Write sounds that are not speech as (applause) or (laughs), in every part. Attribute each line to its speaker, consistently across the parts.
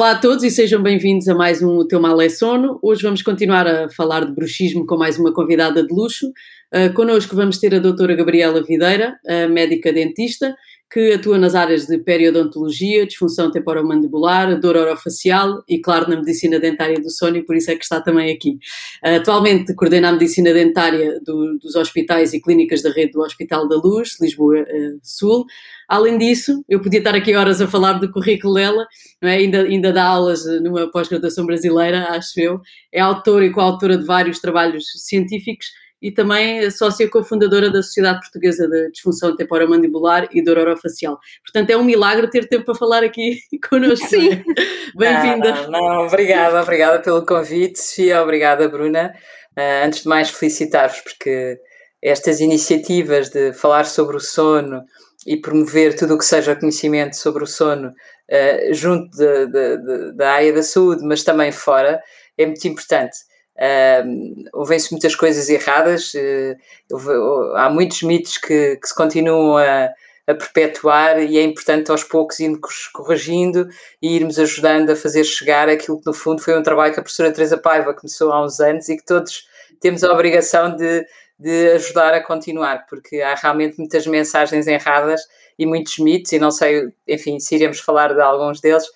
Speaker 1: olá a todos e sejam bem-vindos a mais um O Teu Mal é Sono. Hoje vamos continuar a falar de bruxismo com mais uma convidada de luxo. Uh, connosco vamos ter a doutora Gabriela Videira, médica dentista, que atua nas áreas de periodontologia, disfunção temporomandibular, dor orofacial e, claro, na medicina dentária do sono e por isso é que está também aqui. Atualmente coordena a medicina dentária do, dos hospitais e clínicas da rede do Hospital da Luz, Lisboa uh, Sul. Além disso, eu podia estar aqui horas a falar do currículo dela, é? ainda, ainda dá aulas numa pós-graduação brasileira, acho eu. É autora e coautora de vários trabalhos científicos e também sócia cofundadora da Sociedade Portuguesa de Disfunção Temporomandibular e Dor Orofacial. Portanto, é um milagre ter tempo para falar aqui (laughs) connosco.
Speaker 2: Sim.
Speaker 1: É? Bem-vinda.
Speaker 2: Não, não, obrigada, obrigada pelo convite, Sofia, obrigada, Bruna. Uh, antes de mais, felicitar-vos porque estas iniciativas de falar sobre o sono e promover tudo o que seja conhecimento sobre o sono uh, junto de, de, de, da área da saúde, mas também fora, é muito importante. Uh, Ouvem-se muitas coisas erradas, uh, há muitos mitos que, que se continuam a, a, perpetuar e é importante aos poucos irmos corrigindo e irmos ajudando a fazer chegar aquilo que no fundo foi um trabalho que a professora Teresa Paiva começou há uns anos e que todos temos a obrigação de, de ajudar a continuar, porque há realmente muitas mensagens erradas e muitos mitos, e não sei, enfim, se iremos falar de alguns deles,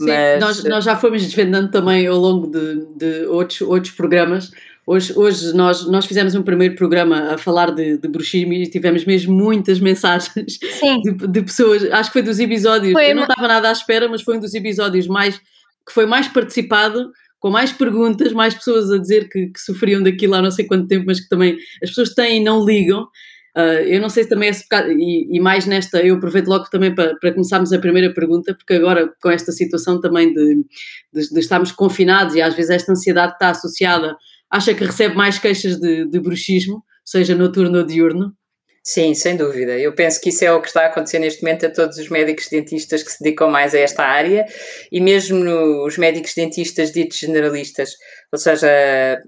Speaker 1: Sim, mas... nós, nós já fomos desvendando também ao longo de, de outros, outros programas. Hoje, hoje nós, nós fizemos um primeiro programa a falar de, de bruxismo e tivemos mesmo muitas (laughs) mensagens de, de, pessoas. Acho que foi dos episódios, foi eu não estava nada à espera, mas foi um dos episódios mais que foi mais participado, com mais perguntas, mais pessoas a dizer que, que sofriam daquilo há não sei quanto tempo, mas que também as pessoas têm e não ligam. Uh, eu não sei se também é e, e, mais nesta, eu aproveito logo também para, para começarmos a primeira pergunta, porque agora com esta situação também de, de, de, estarmos confinados e às vezes esta ansiedade está associada, acha que recebe mais queixas de, de bruxismo, seja noturno ou diurno?
Speaker 2: Sim, sem dúvida. Eu penso que isso é o que está a acontecer neste momento a todos os médicos dentistas que se dedicam mais a esta área e mesmo no, os médicos dentistas ditos generalistas. Ou seja,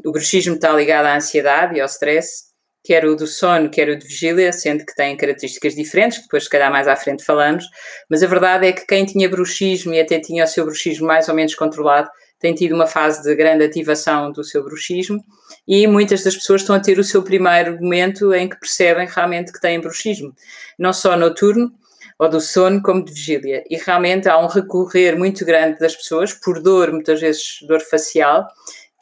Speaker 2: o bruxismo está ligado à ansiedade e ao stress quer o do sono, quer o de vigília, sendo que têm características diferentes, que depois se calhar mais à frente falamos, mas a verdade é que quem tinha bruxismo e até tinha o seu bruxismo mais ou menos controlado, tem tido uma fase de grande ativação do seu bruxismo e muitas das pessoas estão a ter o seu primeiro momento em que percebem realmente que têm bruxismo, não só noturno, ou do sono como de vigília. E realmente há um recorrer muito grande das pessoas por dor, muitas vezes dor facial,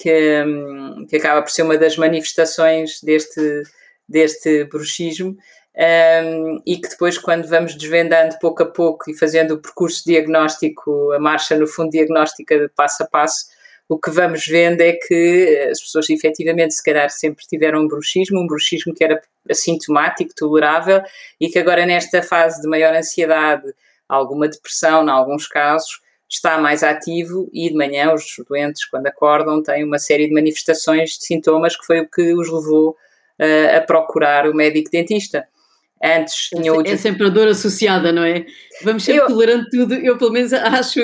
Speaker 2: que, hum, que acaba por ser uma das manifestações deste, deste bruxismo. Um, e que depois, quando vamos desvendando pouco a pouco e fazendo o percurso diagnóstico, a marcha no fundo diagnóstica de passo a passo, o que vamos vendo é que as pessoas efetivamente, se calhar, sempre tiveram um bruxismo, um bruxismo que era assintomático, tolerável, e que agora, nesta fase de maior ansiedade, alguma depressão, em alguns casos, está mais ativo e de manhã os doentes, quando acordam, têm uma série de manifestações de sintomas que foi o que os levou uh, a procurar o médico dentista. Antes
Speaker 1: tinha é, outro... é sempre a dor associada, não é? Vamos sempre eu... tolerando tudo. Eu, pelo menos, acho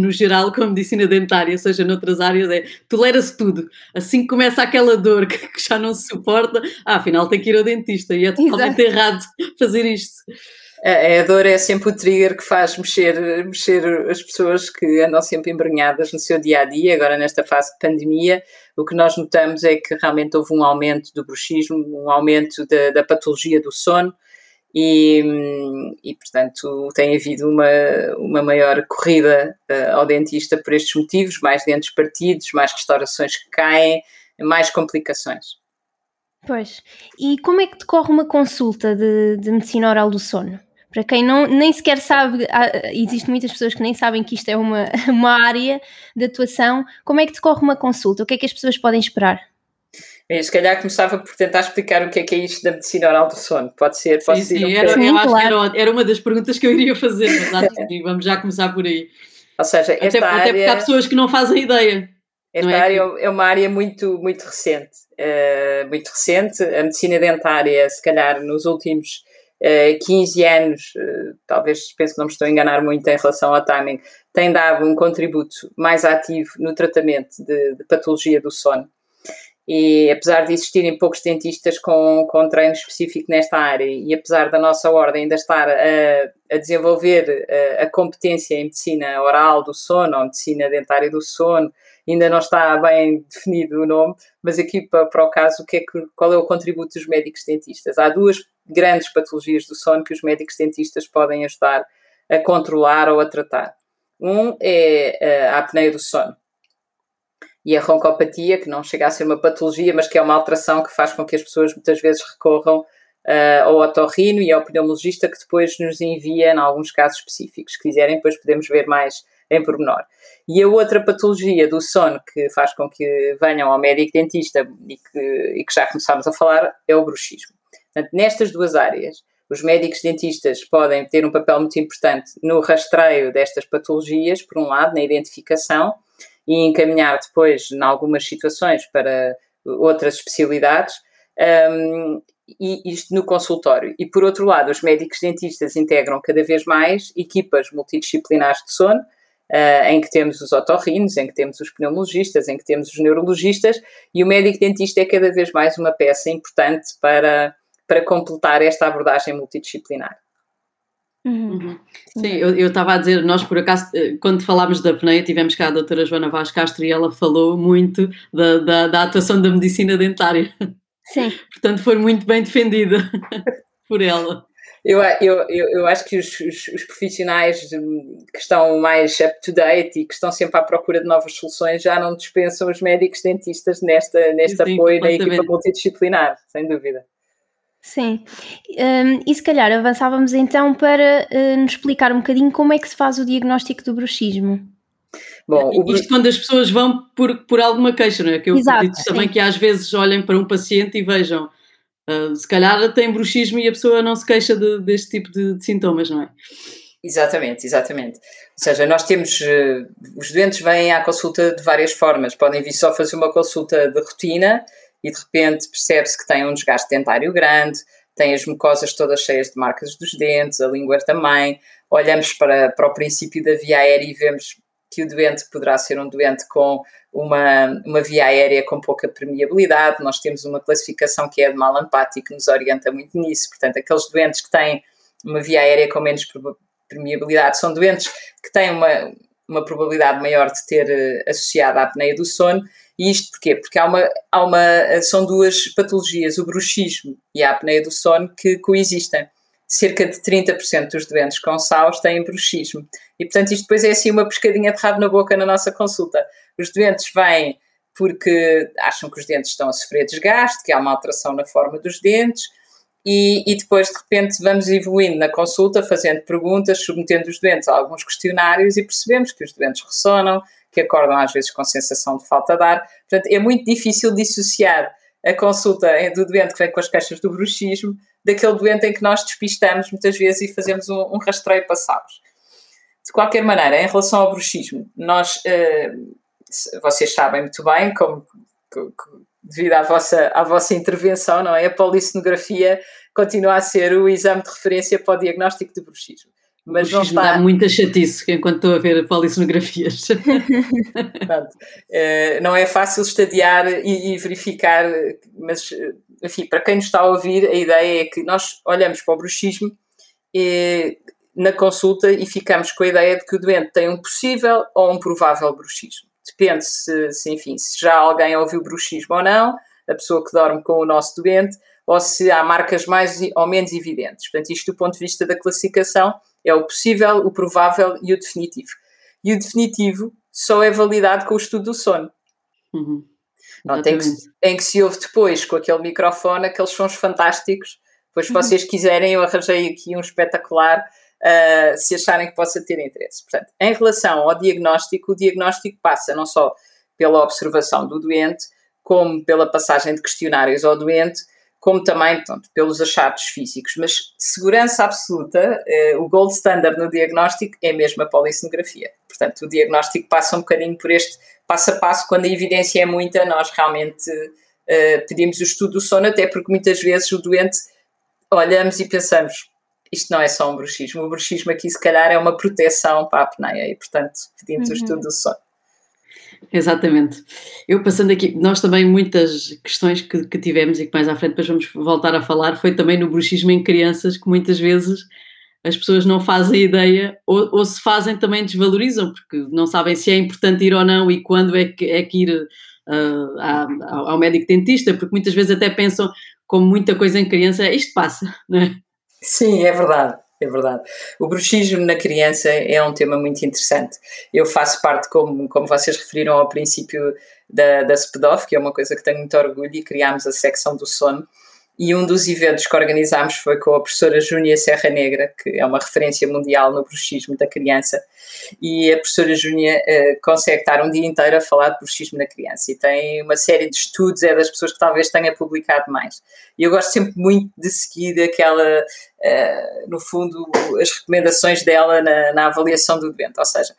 Speaker 1: no geral, com a medicina dentária, seja noutras áreas, é tolera-se tudo. Assim que começa aquela dor (laughs) que, que, já não se suporta, ah, afinal tem que ir ao dentista e é totalmente Exato. errado (laughs) fazer isto
Speaker 2: a, a dor é sempre o trigger que faz mexer, mexer as pessoas que andam sempre embrenhadas no seu dia a dia. Agora, nesta fase de pandemia, o que nós notamos é que realmente houve um aumento do bruxismo, um aumento da, da patologia do sono. E, e, portanto tem havido uma, uma maior corrida uh, ao dentista por estes motivos, mais dentes partidos, mais restaurações que caem, mais complicações.
Speaker 3: Pois, e como é que decorre uma consulta de, de medicina oral do sono? Para quem não, nem sequer sabe, existem muitas pessoas que nem sabem que isto é uma, (laughs) uma área de atuação. Como é que decorre uma consulta? O que é que as pessoas podem esperar?
Speaker 2: Eu, se calhar começava por tentar explicar o que é que é isto da medicina oral do sono. Pode ser? Pode
Speaker 1: sim,
Speaker 2: ser
Speaker 1: sim,
Speaker 2: um
Speaker 1: era,
Speaker 2: bocadinho?
Speaker 1: eu acho
Speaker 3: Claro.
Speaker 1: que era, era uma das perguntas que eu iria fazer, mas acho que sim, vamos já começar por aí.
Speaker 2: Ou seja,
Speaker 1: Até,
Speaker 2: esta
Speaker 1: até porque há
Speaker 2: área,
Speaker 1: pessoas que não fazem ideia.
Speaker 2: esta
Speaker 1: é
Speaker 2: área é uma área muito, muito recente. eh, muito recente. A medicina dentária, se calhar, nos últimos 15 anos, eh, talvez penso que não me estou a enganar muito em relação ao timing, tem dado um contributo mais ativo no tratamento de, de patologia do sono. E apesar de existirem poucos dentistas com, com treino específico nesta área, e apesar da nossa ordem ainda estar a, a desenvolver a, a competência em medicina oral do sono, ou medicina dentária do sono, ainda não está bem definido o nome, mas aqui para, para o caso, o que é que, qual é o contributo dos médicos dentistas? Há duas grandes patologias do sono que os médicos dentistas podem ajudar a controlar ou a tratar. Um é a apneia do sono e a roncopatia, que não chega a ser uma patologia, mas que é uma alteração que faz com que as pessoas muitas vezes recorram uh, ao otorrino e ao pneumologista, que depois nos envia, em alguns casos específicos. Se quiserem, depois podemos ver mais em pormenor. E a outra patologia do sono que faz com que venham ao médico dentista e que, e que já começámos a falar é o bruxismo. Portanto, nestas duas áreas, os médicos dentistas podem ter um papel muito importante no rastreio destas patologias, por um lado, na identificação, e encaminhar depois, em algumas situações, para outras especialidades, um, e isto no consultório. E por outro lado, os médicos dentistas integram cada vez mais equipas multidisciplinares de sono, uh, em que temos os otorrinos, em que temos os pneumologistas, em que temos os neurologistas, e o médico dentista é cada vez mais uma peça importante para, para completar esta abordagem multidisciplinar.
Speaker 1: Uhum. Sim, eu estava a dizer, nós por acaso, quando falámos da apneia, tivemos cá a doutora Joana Vaz Castro e ela falou muito da, da, da atuação da medicina dentária.
Speaker 3: Sim. (laughs)
Speaker 1: Portanto, foi muito bem defendida (laughs) por ela.
Speaker 2: Eu, eu, eu, acho que os, os, os, profissionais que estão mais up-to-date e que estão sempre à procura de novas soluções já não dispensam os médicos dentistas nesta, neste Sim, apoio na equipa multidisciplinar, sem dúvida.
Speaker 3: Sim, um, e se calhar avançávamos então para uh, nos explicar um bocadinho como é que se faz o diagnóstico do bruxismo.
Speaker 1: Bom, o... Isto quando as pessoas vão por, por alguma queixa, não é? Que eu Exato, acredito também que às vezes olhem para um paciente e vejam, uh, se calhar tem bruxismo e a pessoa não se queixa de, deste tipo de, de, sintomas, não é?
Speaker 2: Exatamente, exatamente. Ou seja, nós temos, uh, os doentes vêm à consulta de várias formas, podem vir só fazer uma consulta de rotina, e de repente percebe-se que tem um desgaste dentário grande, tem as mucosas todas cheias de marcas dos dentes, a língua também. Olhamos para, para o princípio da via aérea e vemos que o doente poderá ser um doente com uma, uma via aérea com pouca permeabilidade. Nós temos uma classificação que é de Malampati que nos orienta muito nisso. Portanto, aqueles doentes que têm uma via aérea com menos permeabilidade são doentes que têm uma, uma probabilidade maior de ter uh, associada à apneia do sono e isto porquê? Porque há uma, há uma, são duas patologias, o bruxismo e a apneia do sono, que coexistem. Cerca de 30% dos doentes com SAUS têm bruxismo. E, portanto, isto depois é assim uma pescadinha de rabo na boca na nossa consulta. Os doentes vêm porque acham que os dentes estão a sofrer desgaste, que há uma alteração na forma dos dentes, e, e, depois, de repente, vamos evoluindo na consulta, fazendo perguntas, submetendo os doentes a alguns questionários e percebemos que os doentes ressonam, que acordam às vezes com sensação de falta de ar. Portanto, é muito difícil dissociar a consulta do doente que vem com as queixas do bruxismo daquele doente em que nós despistamos muitas vezes e fazemos um, um rastreio passados. De qualquer maneira, em relação ao bruxismo, nós, uh, vocês sabem muito bem, como, devido à vossa, à vossa intervenção, não é? A polissonografia continua a ser o exame de referência para o diagnóstico de bruxismo.
Speaker 1: Mas não está... dá muita chatice enquanto estou a ver polissonografias. (laughs)
Speaker 2: Pronto. Uh, não é fácil estadiar e, e, verificar, mas, enfim, para quem nos está a ouvir, a ideia é que nós olhamos para o bruxismo e, na consulta e ficamos com a ideia de que o doente tem um possível ou um provável bruxismo. Depende se, se enfim, se já alguém ouviu bruxismo ou não, a pessoa que dorme com o nosso doente, ou se há marcas mais ou menos evidentes. Portanto, isto do ponto de vista da classificação é o possível, o provável e o definitivo. E o definitivo só é validado com o estudo do sono.
Speaker 1: Uhum.
Speaker 2: Não, tem que, em que se ouve depois com aquele microfone, aqueles sons fantásticos. Depois, se uhum. vocês quiserem, eu arranjei aqui um espetacular, uh, se acharem que possa ter interesse. Portanto, em relação ao diagnóstico, o diagnóstico passa não só pela observação do doente, como pela passagem de questionários ao doente, como também pronto, pelos achados físicos. Mas segurança absoluta, eh, o gold standard no diagnóstico é mesmo a polissonografia. Portanto, o diagnóstico passa um bocadinho por este passo a passo, quando a evidência é muita, nós realmente eh, pedimos o estudo do sono, até porque muitas vezes o doente olhamos e pensamos isto não é só um bruxismo, o bruxismo aqui se calhar é uma proteção para a apneia e portanto pedimos uhum. o estudo do sono.
Speaker 1: Exatamente. Eu passando aqui, nós também muitas questões que, que, tivemos e que mais à frente depois vamos voltar a falar, foi também no bruxismo em crianças, que muitas vezes as pessoas não fazem ideia ou, ou se fazem também desvalorizam, porque não sabem se é importante ir ou não e quando é que, é que ir uh, ao, ao médico dentista, porque muitas vezes até pensam, como muita coisa em criança, isto passa, (laughs) não é?
Speaker 2: Sim, é verdade é verdade. O bruxismo na criança é um tema muito interessante. Eu faço parte, como, como vocês referiram ao princípio, da, da SPDOF, que é uma coisa que tenho muito orgulho, e criámos a secção do sono. E um dos eventos que organizámos foi com a professora Júnia Serra Negra, que é uma referência mundial no bruxismo da criança. E a professora Júnia uh, consegue estar um dia inteiro a falar de bruxismo na criança. E tem uma série de estudos, é das pessoas que talvez tenha publicado mais. E eu gosto sempre muito de seguir aquela, uh, no fundo, as recomendações dela na, na avaliação do doente. Ou seja,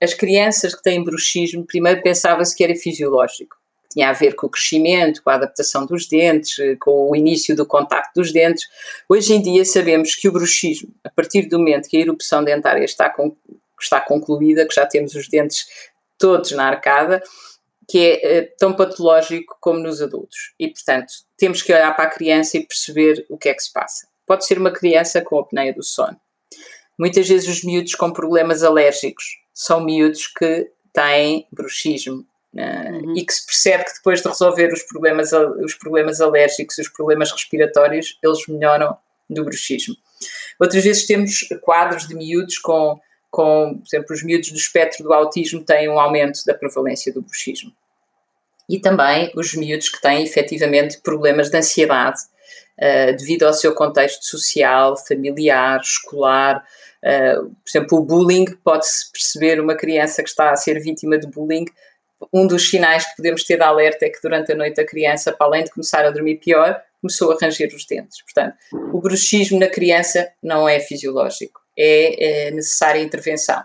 Speaker 2: as crianças que têm bruxismo, primeiro pensava-se que era fisiológico tinha a ver com o crescimento, com a adaptação dos dentes, com o início do contacto dos dentes. Hoje em dia sabemos que o bruxismo, a partir do momento que a erupção dentária está, com, está concluída, que já temos os dentes todos na arcada, que é, é tão patológico como nos adultos. E, portanto, temos que olhar para a criança e perceber o que é que se passa. Pode ser uma criança com apneia do sono. Muitas vezes os miúdos com problemas alérgicos são miúdos que têm bruxismo uhum. e que se percebe que depois de resolver os problemas, os problemas alérgicos, os problemas respiratórios, eles melhoram do bruxismo. Outras vezes temos quadros de miúdos com, com, por exemplo, os miúdos do espectro do autismo têm um aumento da prevalência do bruxismo. E também os miúdos que têm efetivamente problemas de ansiedade uh, devido ao seu contexto social, familiar, escolar. Uh, por exemplo, o bullying, pode-se perceber uma criança que está a ser vítima de bullying um dos sinais que podemos ter de alerta é que durante a noite a criança, para além de começar a dormir pior, começou a ranger os dentes. Portanto, o bruxismo na criança não é fisiológico, é, é necessária intervenção.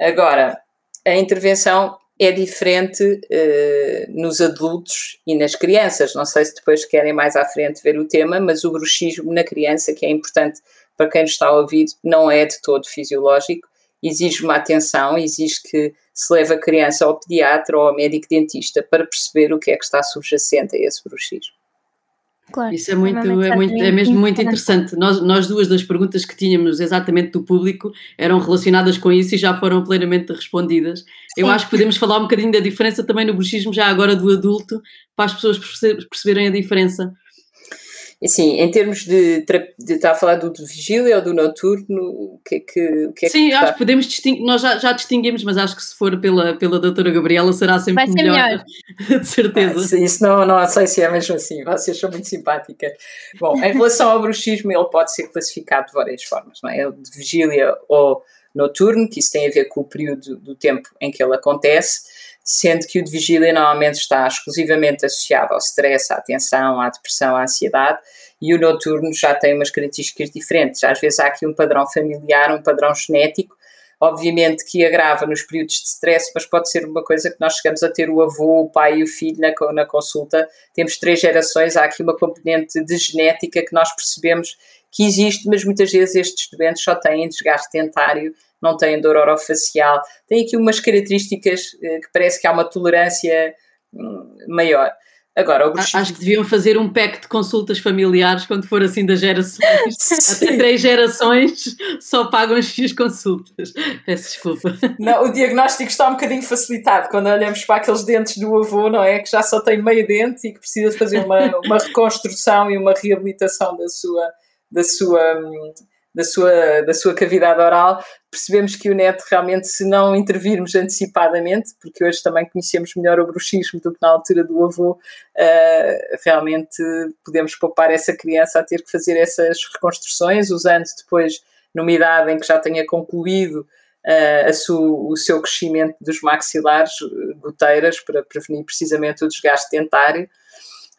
Speaker 2: Agora, a intervenção é diferente uh, nos adultos e nas crianças. Não sei se depois querem mais à frente ver o tema, mas o bruxismo na criança, que é importante para quem nos está a ouvir, não é de todo fisiológico, exige uma atenção, exige que se leve a criança ao pediatra ou ao médico dentista para perceber o que é que está subjacente a esse bruxismo.
Speaker 1: Claro, Isso é, muito, é, muito, é mesmo muito interessante. Nós, nós duas das perguntas que tínhamos exatamente do público eram relacionadas com isso e já foram plenamente respondidas. Sim. Eu acho que podemos falar um bocadinho da diferença também no bruxismo já agora do adulto, para as pessoas perceberem a diferença.
Speaker 2: Assim, em termos de, de estar a falar do, do vigília ou do noturno, o que é que, o que, é
Speaker 1: Sim,
Speaker 2: que
Speaker 1: acho que podemos distinguir, nós já, já distinguimos, mas acho que se for pela, pela doutora Gabriela será sempre
Speaker 3: ser
Speaker 1: melhor,
Speaker 3: melhor. (laughs)
Speaker 1: de certeza.
Speaker 2: Ah, isso não, não sei se é mesmo assim, vocês são muito simpáticas. Bom, em relação ao bruxismo, ele pode ser classificado de várias formas, não é? De vigília ou noturno, que isso tem a ver com o período do tempo em que ele acontece, sendo que o de vigília normalmente está exclusivamente associado ao stress, à tensão, à depressão, à ansiedade, e o noturno já tem umas características diferentes. Às vezes há aqui um padrão familiar, um padrão genético, obviamente que agrava nos períodos de stress, mas pode ser uma coisa que nós chegamos a ter o avô, o pai e o filho na, na consulta. Temos três gerações, há aqui uma componente de genética que nós percebemos que existe, mas muitas vezes estes doentes só têm desgaste dentário não têm dor orofacial, têm aqui umas características eh, que parece que há uma tolerância hum, maior. Agora,
Speaker 1: bruxismo... Acho que deviam fazer um pack de consultas familiares quando for assim das gerações. (laughs) Até três gerações só pagam as suas consultas. Peço desculpa.
Speaker 2: Não, o diagnóstico está um bocadinho facilitado quando olhamos para aqueles dentes do avô, não é? Que já só tem meio dente e que precisa fazer uma, uma reconstrução e uma reabilitação da sua, da sua hum, da sua, da sua cavidade oral, percebemos que o neto realmente, se não intervirmos antecipadamente, porque hoje também conhecemos melhor o bruxismo do que na altura do avô, uh, realmente podemos poupar essa criança a ter que fazer essas reconstruções, usando depois, numa idade em que já tenha concluído uh, o seu crescimento dos maxilares, goteiras, para prevenir precisamente o desgaste dentário.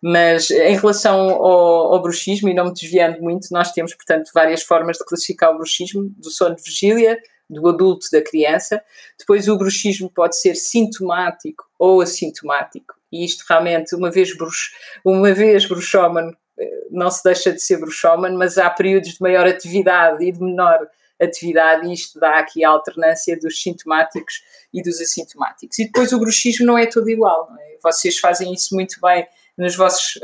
Speaker 2: Mas em relação ao, ao, bruxismo, e não me desviando muito, nós temos, portanto, várias formas de classificar o bruxismo, do sono de vigília, do adulto, da criança. Depois o bruxismo pode ser sintomático ou assintomático. E isto realmente, uma vez, uma vez bruxómano, eh, não se deixa de ser bruxómano, mas há períodos de maior atividade e de menor atividade, e isto dá aqui a alternância dos sintomáticos e dos assintomáticos. E depois o bruxismo não é todo igual, é? vocês fazem isso muito bem nos vossos,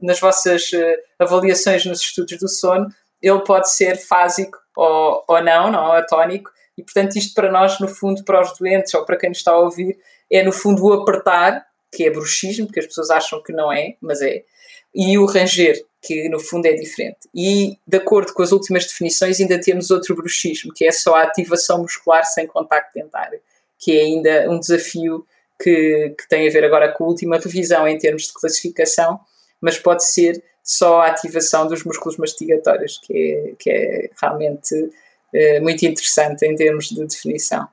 Speaker 2: nas vossas eh, avaliações nos estudos do sono, ele pode ser fásico ou, ou não, não atónico, e portanto isto para nós, no fundo, para os doentes ou para quem nos está a ouvir, é no fundo o apertar, que é bruxismo, que as pessoas acham que não é, mas é, e o ranger, que no fundo é diferente. E, de acordo com as últimas definições, ainda temos outro bruxismo, que é só a ativação muscular sem contacto dentário, que é ainda um desafio que, que tem a ver agora com a última revisão em termos de classificação, mas pode ser só a ativação dos músculos mastigatórios, que é, que é realmente é, muito interessante em termos de definição.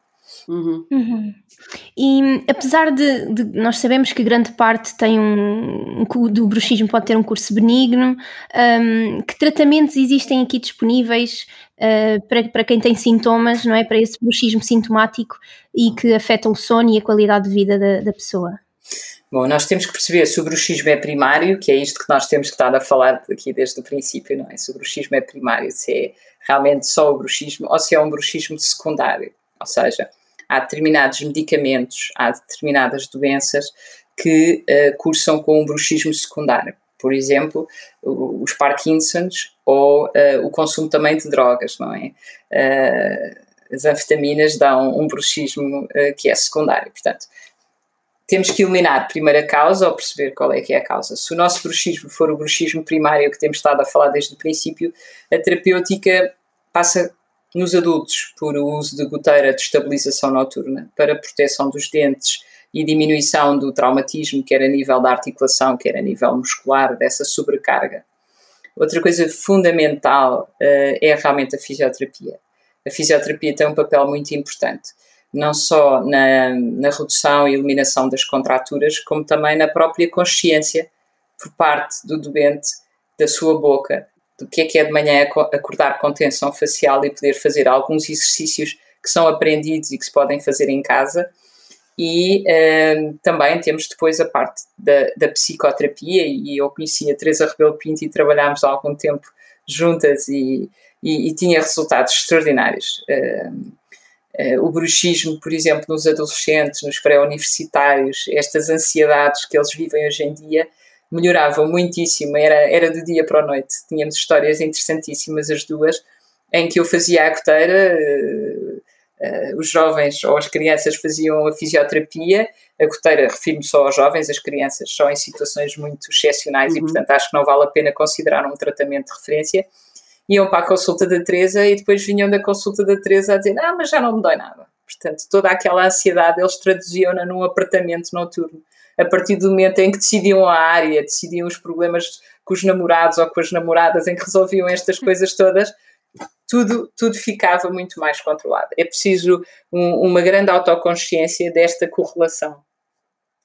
Speaker 3: Uhum. Uhum. E apesar de, de, nós sabemos que grande parte tem um, um, do bruxismo pode ter um curso benigno, um, que tratamentos existem aqui disponíveis uh, para, para quem tem sintomas, não é? Para esse bruxismo sintomático e que afeta o sono e a qualidade de vida da, da pessoa.
Speaker 2: Bom, nós temos que perceber se o bruxismo é primário, que é isto que nós temos estar a falar aqui desde o princípio, não é? Se o bruxismo é primário, se é realmente só o bruxismo ou se é um bruxismo secundário, ou seja, há determinados medicamentos, há determinadas doenças que uh, cursam com um bruxismo secundário. Por exemplo, os Parkinsons ou uh, o consumo também de drogas, não é? Uh, as anfetaminas dão um bruxismo que é secundário. Portanto, temos que eliminar primeiro a causa ou perceber qual é que é a causa. Se o nosso bruxismo for o bruxismo primário que temos estado a falar desde o princípio, a terapêutica passa nos adultos, por uso de goteira de estabilização noturna para proteção dos dentes e diminuição do traumatismo, quer a nível da articulação, quer a nível muscular, dessa sobrecarga. Outra coisa fundamental uh, é realmente a fisioterapia. A fisioterapia tem um papel muito importante, não só na, na redução e eliminação das contraturas, como também na própria consciência por parte do doente da sua boca do que é que é de manhã acordar com tensão facial e poder fazer alguns exercícios que são aprendidos e que se podem fazer em casa. E um, também temos depois a parte da, da, psicoterapia, e eu conheci a Teresa Rebelo Pinto e trabalhámos há algum tempo juntas e, e, e tinha resultados extraordinários. Um, uh, o bruxismo, por exemplo, nos adolescentes, nos pré-universitários, estas ansiedades que eles vivem hoje em dia, melhoravam muitíssimo, era, era do dia para a noite. Tínhamos histórias interessantíssimas, as duas, em que eu fazia a goteira, uh, uh, os jovens ou as crianças faziam a fisioterapia, a goteira, refiro-me só aos jovens, as crianças só em situações muito excepcionais uhum. e, portanto, acho que não vale a pena considerar um tratamento de referência. Iam para a consulta da Teresa e depois vinham da consulta da Teresa a dizer: Ah, mas já não me dói nada. Portanto, toda aquela ansiedade eles traduziam-na num apartamento noturno a partir do momento em que decidiam a área, decidiam os problemas com os namorados ou com as namoradas, em que resolviam estas coisas todas, tudo, tudo ficava muito mais controlado. É preciso um, uma grande autoconsciência desta correlação.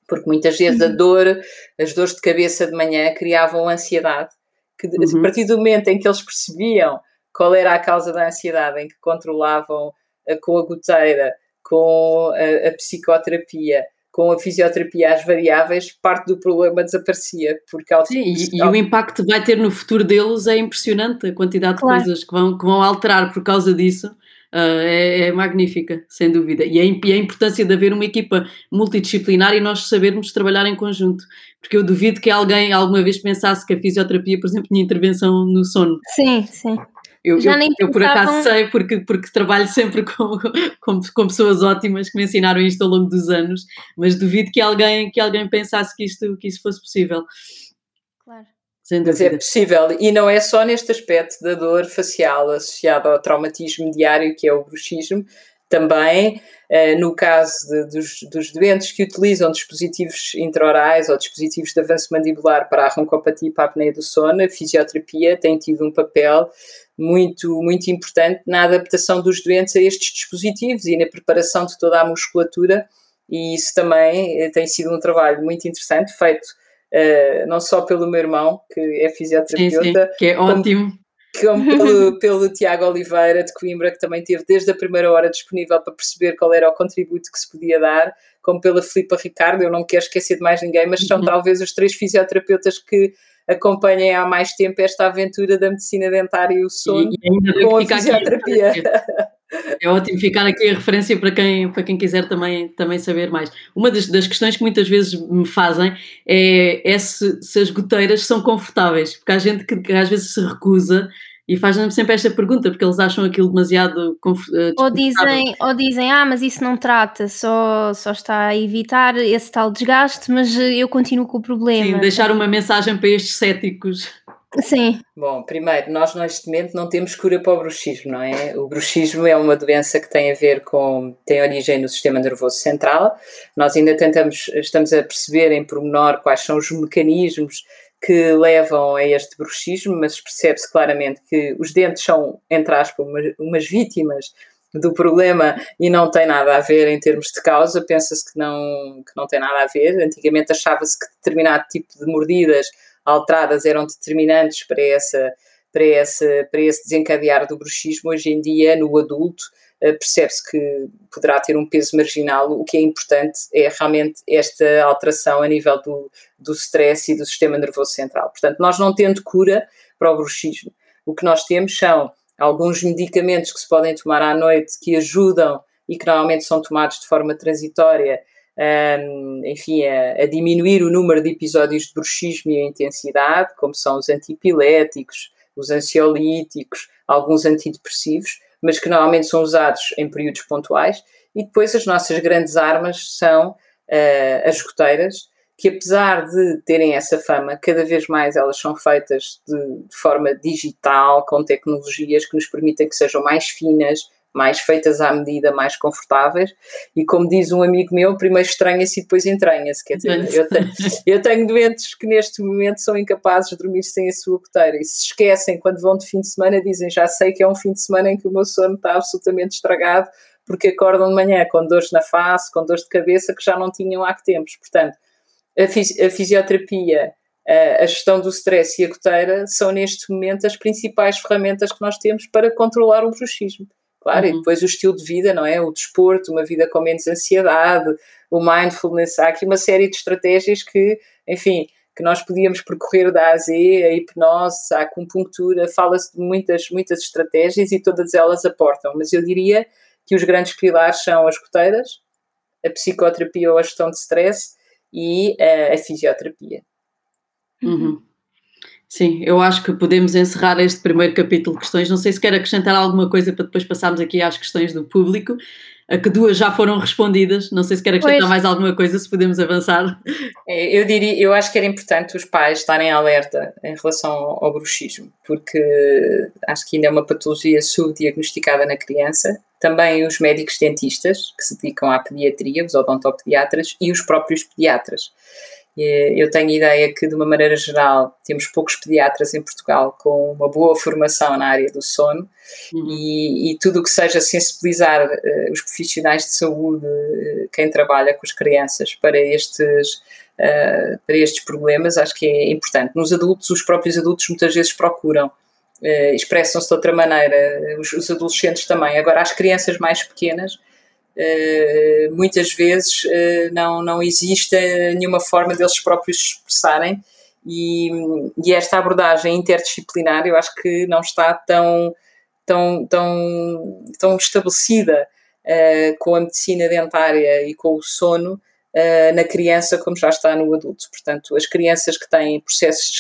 Speaker 2: Porque muitas vezes a uhum. dor, as dores de cabeça de manhã criavam ansiedade, que uhum. a partir do momento em que eles percebiam qual era a causa da ansiedade, em que controlavam eh, com a goteira, com a, a psicoterapia, com a fisioterapia às variáveis, parte do problema desaparecia. Porque
Speaker 1: Sim, e, e, o impacto que vai ter no futuro deles é impressionante, a quantidade claro. de coisas que vão, que vão alterar por causa disso. Uh, é, é, magnífica, sem dúvida. E a, e a, importância de haver uma equipa multidisciplinar e nós sabermos trabalhar em conjunto. Porque eu duvido que alguém alguma vez pensasse que a fisioterapia, por exemplo, tinha intervenção no sono.
Speaker 3: Sim, sim.
Speaker 1: Eu, Já eu, nem eu por acaso sei, porque, porque trabalho sempre (laughs) com, com, com, pessoas ótimas que me ensinaram isto ao longo dos anos, mas duvido que alguém, que alguém pensasse que isto, que isto fosse possível.
Speaker 2: Claro. Mas é possível, e não é só neste aspecto da dor facial associada ao traumatismo diário, que é o bruxismo, Também, uh, no caso de, dos, dos, doentes que utilizam dispositivos intraorais ou dispositivos de avanço mandibular para a roncopatia e para a apneia do sono, a fisioterapia tem tido um papel muito, muito importante na adaptação dos doentes a estes dispositivos e na preparação de toda a musculatura, e isso também eh, tem sido um trabalho muito interessante, feito uh, não só pelo meu irmão, que é fisioterapeuta, sim, sim,
Speaker 1: que é ótimo.
Speaker 2: como (laughs) pelo, pelo Tiago Oliveira de Coimbra, que também teve desde a primeira hora disponível para perceber qual era o contributo que se podia dar, como pela Filipa Ricardo, eu não quero esquecer de mais ninguém, mas são uhum. talvez os três fisioterapeutas que acompanhem há mais tempo esta aventura da medicina dentária e o sono e, com a fisioterapia.
Speaker 1: É ótimo ficar aqui a referência para quem, para quem quiser também, também saber mais. Uma das, das questões que muitas vezes me fazem é, é se, se, as goteiras são confortáveis, porque há gente que, que às vezes se recusa e fazem-me sempre esta pergunta, porque eles acham aquilo demasiado
Speaker 3: uh, ou dizem Ou dizem, ah, mas isso não trata, só, só está a evitar esse tal desgaste, mas eh, eu continuo com o problema.
Speaker 1: Sim, deixar uma mensagem para estes céticos.
Speaker 3: Sim.
Speaker 2: Bom, primeiro, nós neste momento não temos cura para o bruxismo, não é? O bruxismo é uma doença que tem a ver com, tem origem no sistema nervoso central. Nós ainda tentamos, estamos a perceber em pormenor quais são os mecanismos que levam a este bruxismo, mas percebe-se claramente que os dentes são, entre aspas, umas, umas vítimas do problema e não tem nada a ver em termos de causa, pensa-se que não, que não tem nada a ver. Antigamente achava-se que determinado tipo de mordidas alteradas eram determinantes para, essa, para, essa, para esse desencadear do bruxismo. Hoje em dia, no adulto, percebe-se que poderá ter um peso marginal. O que é importante é realmente esta alteração a nível do, do stress e do sistema nervoso central. Portanto, nós não tendo cura para o bruxismo, o que nós temos são alguns medicamentos que se podem tomar à noite que ajudam e que normalmente são tomados de forma transitória um, enfim, a, a, diminuir o número de episódios de bruxismo e a intensidade, como são os antipiléticos, os ansiolíticos, alguns antidepressivos, mas que normalmente são usados em períodos pontuais. E depois as nossas grandes armas são uh, as goteiras, que apesar de terem essa fama, cada vez mais elas são feitas de, de forma digital, com tecnologias que nos permitem que sejam mais finas, mais feitas à medida, mais confortáveis. E como diz um amigo meu, primeiro estranha-se e depois entranha-se. Quer dizer, eu tenho, eu tenho doentes que neste momento são incapazes de dormir sem a sua goteira e se esquecem quando vão de fim de semana, dizem já sei que é um fim de semana em que o meu sono está absolutamente estragado porque acordam de manhã com dores na face, com dores de cabeça que já não tinham há que tempos. Portanto, a, fisi a fisioterapia, a, a gestão do stress e a goteira são neste momento as principais ferramentas que nós temos para controlar o bruxismo claro, uhum. e depois o estilo de vida, não é? O desporto, uma vida com menos ansiedade, o mindfulness, há aqui uma série de estratégias que, enfim, que nós podíamos percorrer da A Z, a hipnose, a acupuntura, fala-se de muitas, muitas estratégias e todas elas aportam, mas eu diria que os grandes pilares são as goteiras, a psicoterapia ou a gestão de stress e a, a fisioterapia.
Speaker 1: Uhum. Sim, eu acho que podemos encerrar este primeiro capítulo de questões. Não sei se quer acrescentar alguma coisa para depois passarmos aqui às questões do público, a que duas já foram respondidas. Não sei se quer acrescentar pois. mais alguma coisa, se podemos avançar.
Speaker 2: É, eu diria, eu acho que era importante os pais estarem alerta em relação ao, ao bruxismo, porque acho que ainda é uma patologia subdiagnosticada na criança. Também os médicos dentistas que se dedicam à pediatria, os odontopediatras e os próprios pediatras. Eu tenho a ideia que, de uma maneira geral, temos poucos pediatras em Portugal com uma boa formação na área do sono uhum. e, e, tudo o que seja sensibilizar uh, os profissionais de saúde, uh, quem trabalha com as crianças, para estes, uh, para estes problemas, acho que é importante. Nos adultos, os próprios adultos muitas vezes procuram. expressam-se de outra maneira, os, os adolescentes também. Agora, as crianças mais pequenas, muitas vezes uh, não, não existe nenhuma forma deles próprios expressarem e, e, esta abordagem interdisciplinar eu acho que não está tão, tão, tão, tão estabelecida uh, com a medicina dentária e com o sono na criança como já está no adulto. Portanto, as crianças que têm processos de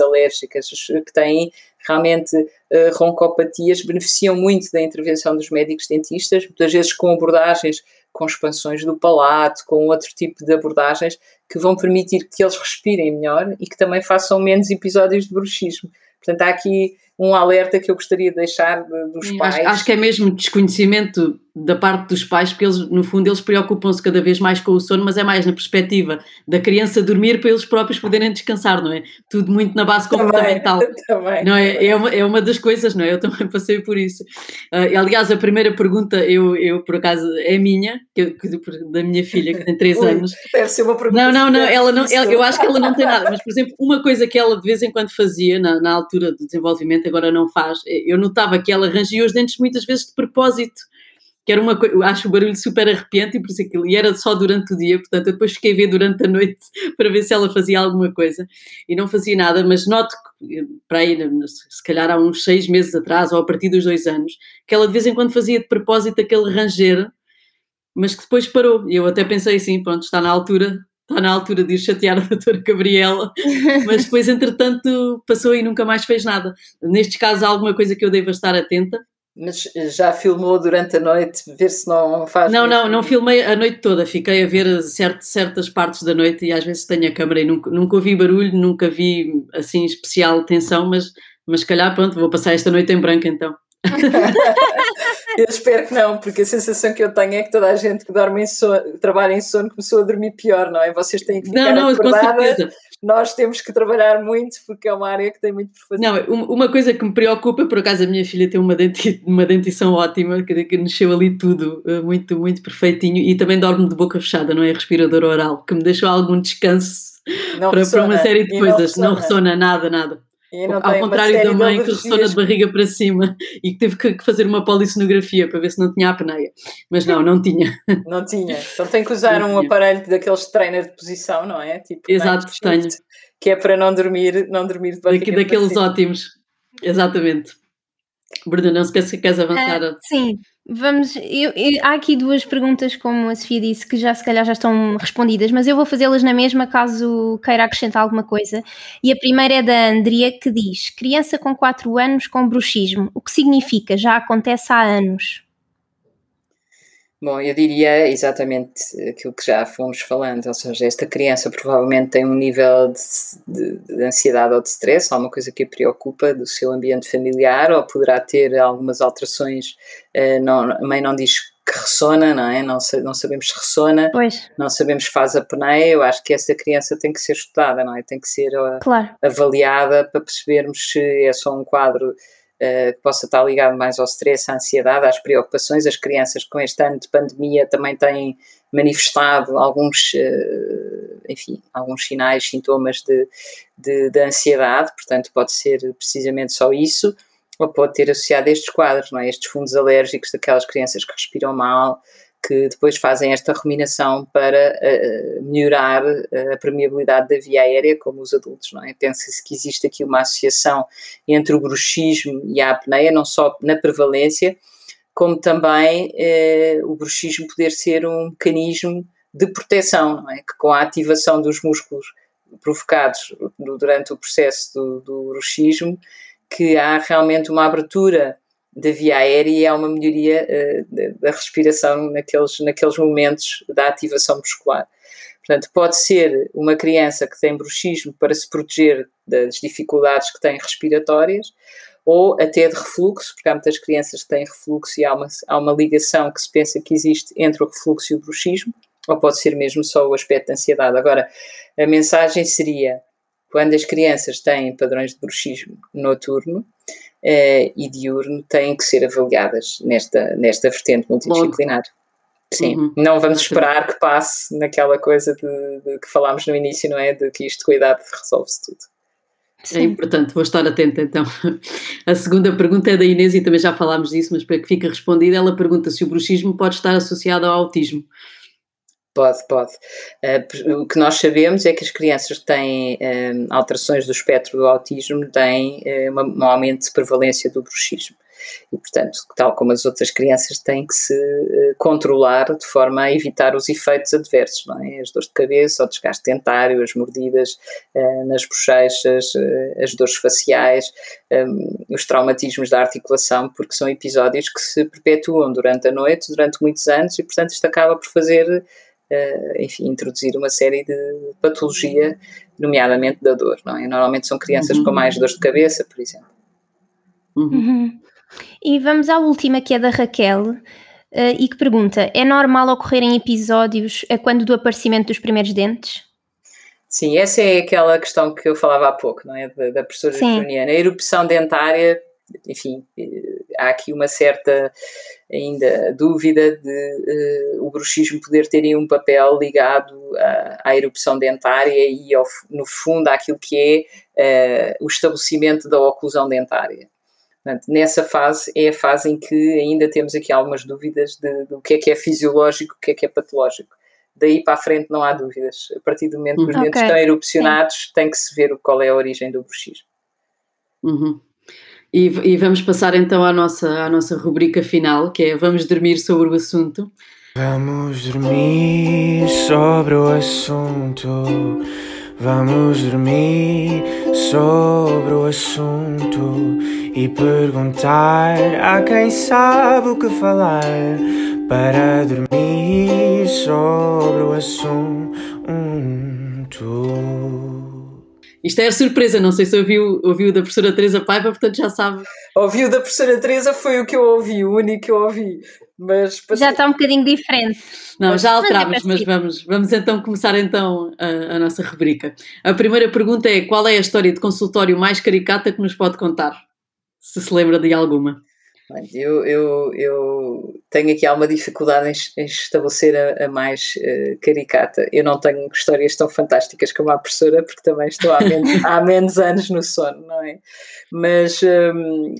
Speaker 2: alérgicas, que têm realmente uh, roncopatias beneficiam muito da intervenção dos médicos dentistas, muitas vezes com abordagens, com expansões do palato, com outro tipo de abordagens que vão permitir que eles respirem melhor e que também façam menos episódios de bruxismo. Portanto, há aqui um alerta que eu gostaria de deixar de, dos pais.
Speaker 1: Acho, acho, que é mesmo desconhecimento da parte dos pais, porque eles, no fundo, eles preocupam-se cada vez mais com o sono, mas é mais na perspectiva da criança dormir para eles próprios poderem descansar, não é? Tudo muito na base comportamental. (laughs)
Speaker 2: Também,
Speaker 1: não é? É uma, é uma das coisas, não é? Eu também (laughs) passei por isso. Uh, aliás, a primeira pergunta, eu, eu por acaso, é minha, que, que, da minha filha, que tem 3
Speaker 2: Ui,
Speaker 1: anos.
Speaker 2: Deve ser uma pergunta.
Speaker 1: Não, não, não, ela não ela, eu acho que ela não tem nada, mas, por exemplo, uma coisa que ela de vez em quando fazia, na, na altura do desenvolvimento, agora não faz, eu notava que ela rangia os dentes muitas vezes de propósito que era uma coisa, acho o barulho super arrepiante e por isso aquilo, e era só durante o dia, portanto eu depois fiquei a ver durante a noite (laughs) para ver se ela fazia alguma coisa e não fazia nada, mas noto que para aí, se calhar há uns seis meses atrás ou a partir dos dois anos, que ela de vez em quando fazia de propósito aquele ranger, mas que depois parou, e eu até pensei assim, pronto, está na altura está na altura de ir chatear a doutora Gabriela, mas depois, entretanto, passou e nunca mais fez nada. Nestes casos, há alguma coisa que eu deva estar atenta?
Speaker 2: Mas já filmou durante a noite, ver se não faz.
Speaker 1: Não, não, não filmei a noite toda, fiquei a ver certo, certas partes da noite e às vezes tenho a câmera e nunca, nunca ouvi barulho, nunca vi assim especial tensão, mas, mas se calhar pronto, vou passar esta noite em branco então. (laughs)
Speaker 2: eu espero que não, porque a sensação que eu tenho é que toda a gente que dorme em sono, trabalha em sono começou a dormir pior, não é? Vocês têm que ficar não, não, acordada nós temos que trabalhar muito porque é uma área que tem muito por fazer.
Speaker 1: Não, uma coisa que me preocupa, por acaso a minha filha tem uma, denti, uma dentição ótima, que, que nasceu ali tudo eh, muito, muito perfeitinho e também dorme de boca fechada, não é respirador oral, que me deixou algum descanso para, para, uma série de coisas. Não ressona. não ressona nada, nada. Ao contrário da mãe que ressona de barriga para cima e que teve que fazer uma polissonografia para ver se não tinha apneia. Mas não, não tinha.
Speaker 2: Não tinha. Então tem que usar não um tinha. aparelho daqueles trainer de posição, não é?
Speaker 1: Tipo, Exato, tenho.
Speaker 2: Que é para não dormir, não dormir de barriga
Speaker 1: Daqui, Daqueles ótimos. Exatamente. Bruna, não se pensa que queres avançar.
Speaker 3: Uh, sim, Vamos, eu, eu, há aqui duas perguntas, como a Sofia disse, que já se calhar já estão respondidas, mas eu vou fazê-las na mesma caso queira acrescentar alguma coisa. E a primeira é da Andrea que diz: criança com 4 anos com bruxismo, o que significa? Já acontece há anos.
Speaker 2: Bom, eu diria exatamente aquilo que já fomos falando, ou seja, esta criança provavelmente tem um nível de, de, de ansiedade ou de stress, alguma coisa que a preocupa do seu ambiente familiar, ou poderá ter algumas alterações, uh, não, a mãe não diz que ressona, não é? Não, não sabemos se ressona,
Speaker 3: pois.
Speaker 2: não sabemos se faz apneia, eu acho que essa criança tem que ser estudada, não é? Tem que ser uh,
Speaker 3: claro.
Speaker 2: avaliada para percebermos se é só um quadro eh, que possa estar ligado mais ao stress, à ansiedade, às preocupações. As crianças com este ano de pandemia também têm manifestado alguns, uh, enfim, alguns sinais, sintomas de, de, de, ansiedade, portanto pode ser precisamente só isso, ou pode ter associado estes quadros, não é? estes fundos alérgicos daquelas crianças que respiram mal, que depois fazem esta ruminação para uh, melhorar uh, a permeabilidade da via aérea, como os adultos, não é? Pensa-se que existe aqui uma associação entre o bruxismo e a apneia, não só na prevalência, como também uh, o bruxismo poder ser um mecanismo de proteção, não é? Que com a ativação dos músculos provocados durante o processo do, do bruxismo, que há realmente uma abertura da via aérea e há uma melhoria uh, da respiração naqueles, naqueles momentos da ativação muscular. Portanto, pode ser uma criança que tem bruxismo para se proteger das dificuldades que tem respiratórias, ou até de refluxo, porque há muitas crianças que têm refluxo e há uma, há uma ligação que se pensa que existe entre o refluxo e o bruxismo, ou pode ser mesmo só o aspecto de ansiedade. Agora, a mensagem seria: quando as crianças têm padrões de bruxismo noturno, uh, e diurno têm que ser avaliadas nesta, nesta vertente multidisciplinar. Sim, uhum. não vamos esperar que passe naquela coisa de, de, que falámos no início, não é? De que isto, cuidado, resolve-se tudo.
Speaker 1: É importante, vou estar atenta então. A segunda pergunta é da Inês e também já falámos disso, mas para que fique respondida, ela pergunta se o bruxismo pode estar associado ao autismo.
Speaker 2: Pode, pode. Uh, o que nós sabemos é que as crianças que têm uh, alterações do espectro do autismo têm uma, um aumento de prevalência do bruxismo. E, portanto, tal como as outras crianças, têm que se controlar de forma a evitar os efeitos adversos, não é? As dores de cabeça, o desgaste dentário, as mordidas nas bochechas, as dores faciais, os traumatismos da articulação, porque são episódios que se perpetuam durante a noite, durante muitos anos, e, portanto, isto acaba por fazer enfim, introduzir uma série de patologia, nomeadamente da dor, não é? Normalmente são crianças uhum. com mais dores de cabeça, por exemplo.
Speaker 3: Uhum. Uhum. E vamos à última, que é da Raquel, uh, e que pergunta: é normal ocorrerem episódios a quando do aparecimento dos primeiros dentes?
Speaker 2: Sim, essa é aquela questão que eu falava há pouco, não é? Da, da professora Juniana. A erupção dentária, enfim, eh, há aqui uma certa ainda dúvida de uh, o bruxismo poder ter um papel ligado à, à erupção dentária e, ao, no fundo, àquilo que é uh, o estabelecimento da oclusão dentária. Portanto, nessa fase é a fase em que ainda temos aqui algumas dúvidas de, do que é que é fisiológico, o que é que é patológico. Daí para a frente não há dúvidas. A partir do momento que os uhum. dentes estão erupcionados, Sim. tem que se ver qual é a origem do bruxismo.
Speaker 1: Uhum. E, e, vamos passar então à nossa, à nossa rubrica final, que é Vamos dormir sobre o assunto.
Speaker 4: Vamos dormir sobre o assunto. Vamos dormir sobre o assunto e perguntar a quem sabe o que falar para dormir sobre o assunto.
Speaker 1: Isto é a surpresa, não sei se ouviu, ouviu da professora Teresa Paiva, portanto já sabe.
Speaker 2: Ouviu da professora Teresa foi o que eu ouvi, o único que eu ouvi. Mas
Speaker 3: passei... Já está um bocadinho diferente.
Speaker 1: Não, já alterámos, mas, é mas vamos, vamos então começar então a, a, nossa rubrica. A primeira pergunta é qual é a história de consultório mais caricata que nos pode contar? Se se lembra de alguma.
Speaker 2: Eu, eu, eu tenho aqui alguma dificuldade em, em estabelecer a, a mais uh, caricata. Eu não tenho histórias tão fantásticas como a professora, porque também estou há menos, (laughs) há menos anos no sono, não é? Mas um,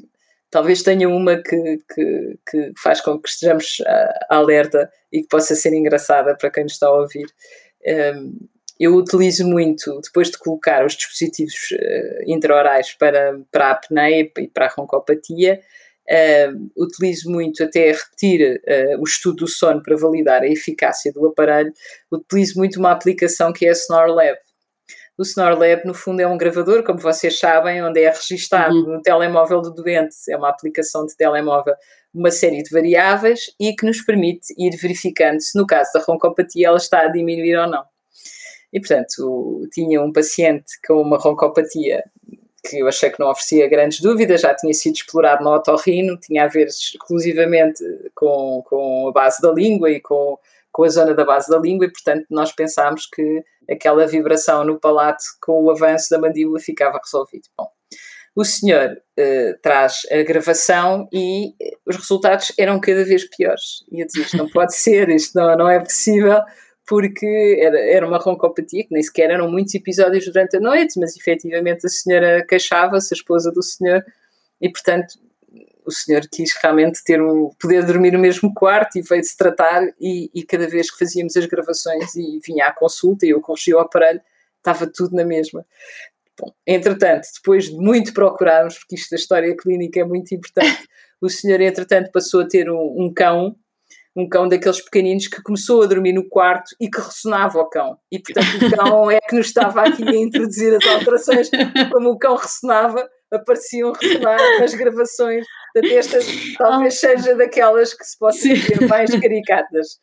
Speaker 2: talvez tenha uma que, que, que, faz com que estejamos uh, alerta e que possa ser engraçada para quem nos está a ouvir. Um, eu utilizo muito, depois de colocar os dispositivos uh, intraorais para, para a apneia e para a roncopatia, Uh, utilizo muito até repetir uh, o estudo do sono para validar a eficácia do aparelho, utilizo muito uma aplicação que é a SnoreLab. O SnoreLab, no fundo, é um gravador, como vocês sabem, onde é registado uhum. no telemóvel do doente, é uma aplicação de telemóvel, uma série de variáveis e que nos permite ir verificando se, no caso da roncopatia, ela está a diminuir ou não. E, portanto, tinha um paciente com uma roncopatia que eu achei que não oferecia grandes dúvidas, já tinha sido explorado no otorrino, tinha a ver exclusivamente com, com a base da língua e com, com a zona da base da língua, e portanto nós pensámos que aquela vibração no palato com o avanço da mandíbula ficava resolvido. Bom, o senhor uh, traz a gravação e os resultados eram cada vez piores. E eu dizia, isto não pode ser, isto não, não é possível, porque era, era uma roncopatia, que nem sequer eram muitos episódios durante a noite, mas efetivamente a senhora queixava-se, a esposa do senhor, e portanto o senhor quis realmente ter o poder dormir no mesmo quarto e veio-se tratar e, e, cada vez que fazíamos as gravações e vinha à consulta e eu corrigia o aparelho, estava tudo na mesma. Bom, entretanto, depois de muito procurarmos, porque isto da história clínica é muito importante, (laughs) o senhor entretanto passou a ter um, um cão um cão daqueles pequeninos que começou a dormir no quarto e que ressonava o cão. E portanto o cão é que nos estava aqui a introduzir as alterações, como o cão ressonava, apareciam ressonar as gravações. Portanto, esta talvez seja daquelas que se possa dizer mais caricatas.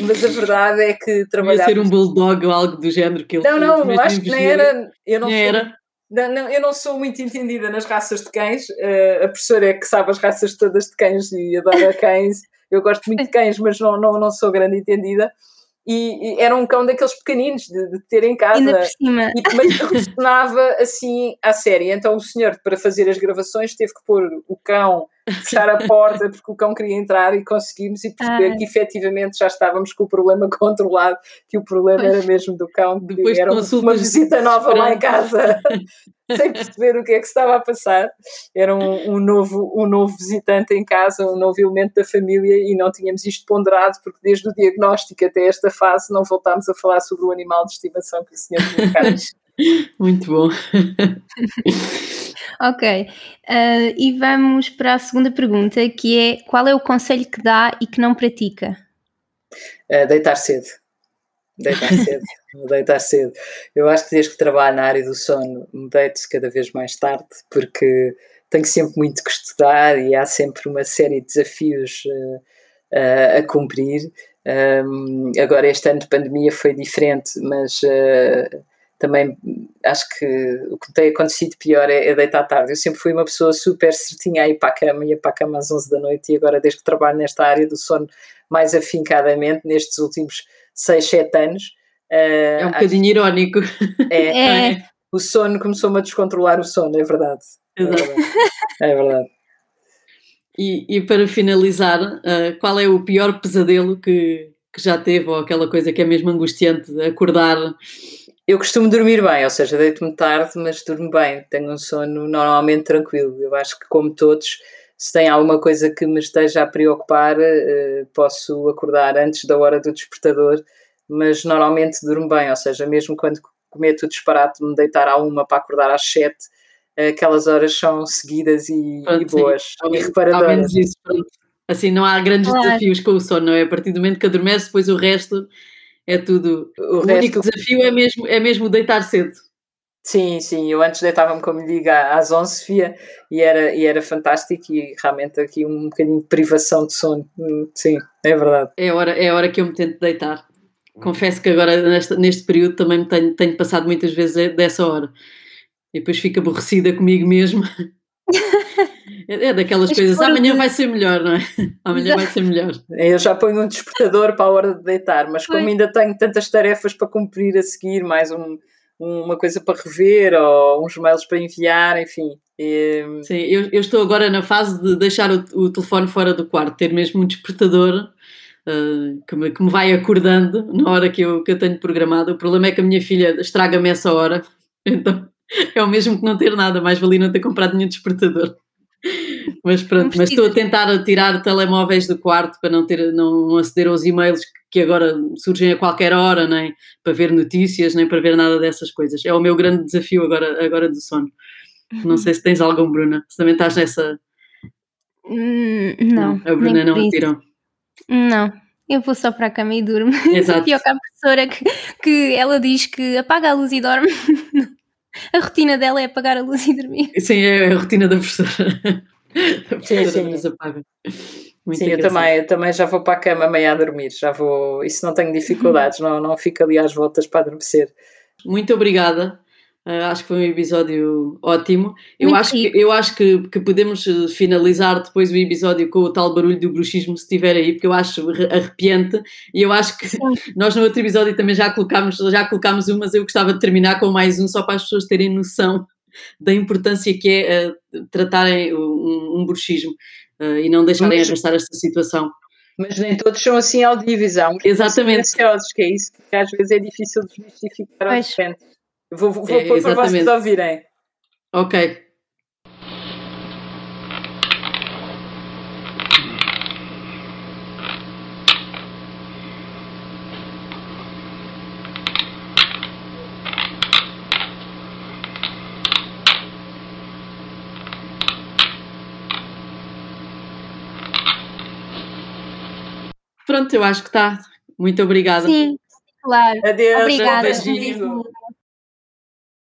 Speaker 2: Mas a verdade é que trabalhar.
Speaker 1: ser um bulldog ou algo do género que ele
Speaker 2: Não, não, não acho que nem era. Eu não nem sou, era. Não, não, eu não sou muito entendida nas raças de cães. Uh, a professora é que sabe as raças todas de cães e adora cães. Eu gosto muito de cães, mas não, não, não sou grande entendida. E, e, era um cão daqueles pequeninos de, de ter em casa.
Speaker 3: Ainda por cima.
Speaker 2: E, mas (laughs) ressonava assim à série. Então o senhor, para fazer as gravações, teve que pôr o cão fechar a porta porque o cão queria entrar e conseguimos e perceber ah. que efetivamente já estávamos com o problema (laughs) controlado, que o problema pois. era mesmo do cão,
Speaker 1: Depois
Speaker 2: era uma visita nova lá em casa, (laughs) sem perceber o que é que estava a passar. Era um, um, novo, um novo visitante em casa, um novo elemento da família e não tínhamos isto ponderado porque desde o diagnóstico até esta fase não voltámos a falar sobre o animal de estimação que o senhor tinha (laughs)
Speaker 1: Muito bom.
Speaker 3: Ok. Uh, e vamos para a segunda pergunta, que é qual é o conselho que dá e que não pratica?
Speaker 2: Uh, deitar cedo. Deitar (laughs) cedo. deitar cedo. Eu acho que desde que trabalho na área do sono, me deito cada vez mais tarde, porque tenho sempre muito que estudar e há sempre uma série de desafios uh, uh, a cumprir. Um, agora, este ano de pandemia foi diferente, mas também acho que o que tem acontecido pior é, é deitar tarde. Eu sempre fui uma pessoa super certinha a ir para a cama, ia para a cama às 11 da noite e agora, desde que trabalho nesta área do sono mais afincadamente, nestes últimos 6, 7 anos.
Speaker 1: Uh, é um bocadinho irónico.
Speaker 2: É, (laughs) é. O sono começou-me a descontrolar o sono, é verdade. É verdade. É verdade.
Speaker 1: E, e, para finalizar, uh, qual é o pior pesadelo que, que já teve, ou aquela coisa que é mesmo angustiante, acordar
Speaker 2: eu costumo dormir bem, ou seja, deito-me tarde, mas durmo bem, tenho um sono normalmente tranquilo. Eu acho que, como todos, se tem alguma coisa que me esteja a preocupar, eh, posso acordar antes da hora do despertador, mas normalmente durmo bem, ou seja, mesmo quando cometo o disparate de me deitar à uma para acordar às sete, aquelas horas são seguidas e, pronto, e boas, sim. e reparadoras. Isso,
Speaker 1: assim, não há grandes claro. desafios com o sono, não é? A partir do momento que adormece, depois o resto é tudo. O, o resto... único desafio é mesmo, é mesmo deitar cedo.
Speaker 2: Sim, sim, eu antes deitava-me, como lhe digo, às 11, Fia, e era, e era fantástico e realmente aqui um bocadinho de privação de sono, hum, sim, é verdade.
Speaker 1: É a hora, é a hora que eu me tento deitar. Confesso que agora, neste, neste período, também tenho, tenho passado muitas vezes dessa hora. E depois fico aborrecida comigo mesmo. (laughs) É, é daquelas Mas coisas, amanhã vai ser melhor, não é? (laughs) Amanhã vai ser melhor.
Speaker 2: Eu já ponho um despertador para a hora de deitar, mas como ainda tenho tantas tarefas para cumprir a seguir, mais um, uma coisa para rever ou uns mails para enviar, enfim.
Speaker 1: E... Sim, eu, eu, estou agora na fase de deixar o, o telefone fora do quarto, ter mesmo um despertador uh, que, me, que me vai acordando na hora que eu, que eu tenho programado. O problema é que a minha filha estraga-me essa hora, (laughs) então é o mesmo que não ter nada, mais valia não ter comprado nenhum despertador. Mas pronto, mas estou a tentar tirar telemóveis do quarto para não ter, não aceder aos e-mails que agora surgem a qualquer hora, nem para ver notícias, nem para ver nada dessas coisas. É o meu grande desafio agora, agora do sono. Não sei se tens algum, Bruna, se também estás nessa.
Speaker 3: Hum, não.
Speaker 1: A Bruna não tirou.
Speaker 3: Não, eu vou só para a cama e durmo. (laughs) Exato. Pior que a professora que, que ela diz que apaga a luz e dorme. (laughs) A rotina dela é apagar a luz e dormir.
Speaker 1: Sim, é a rotina da professora.
Speaker 2: Sim, sim. apaga. Muito sim, eu também, eu também já vou para a cama meia a dormir, já vou, isso não tenho dificuldades, não, não fico ali às voltas para adormecer.
Speaker 1: Muito obrigada Uh, acho que foi um episódio ótimo. Eu acho, que, eu acho que, que podemos eh, finalizar depois o episódio com o tal barulho do bruxismo, se estiver aí, porque eu acho arrepiante. E eu acho que Sim. (laughs) nós no outro episódio também já colocámos, já colocámos um, mas eu gostava de terminar com mais um, só para as pessoas terem noção da importância que é uh, tratarem um, um bruxismo uh, e não deixarem mas, arrastar esta situação.
Speaker 2: Mas nem todos são assim audíveis, há
Speaker 1: Exatamente.
Speaker 2: que é isso que às vezes é difícil de justificar aos Vou, vou é, pôr para vocês ouvirem.
Speaker 1: Ok. Pronto, eu acho que está. Muito obrigada.
Speaker 3: Sim, claro.
Speaker 2: Adeus.
Speaker 3: Obrigada. Um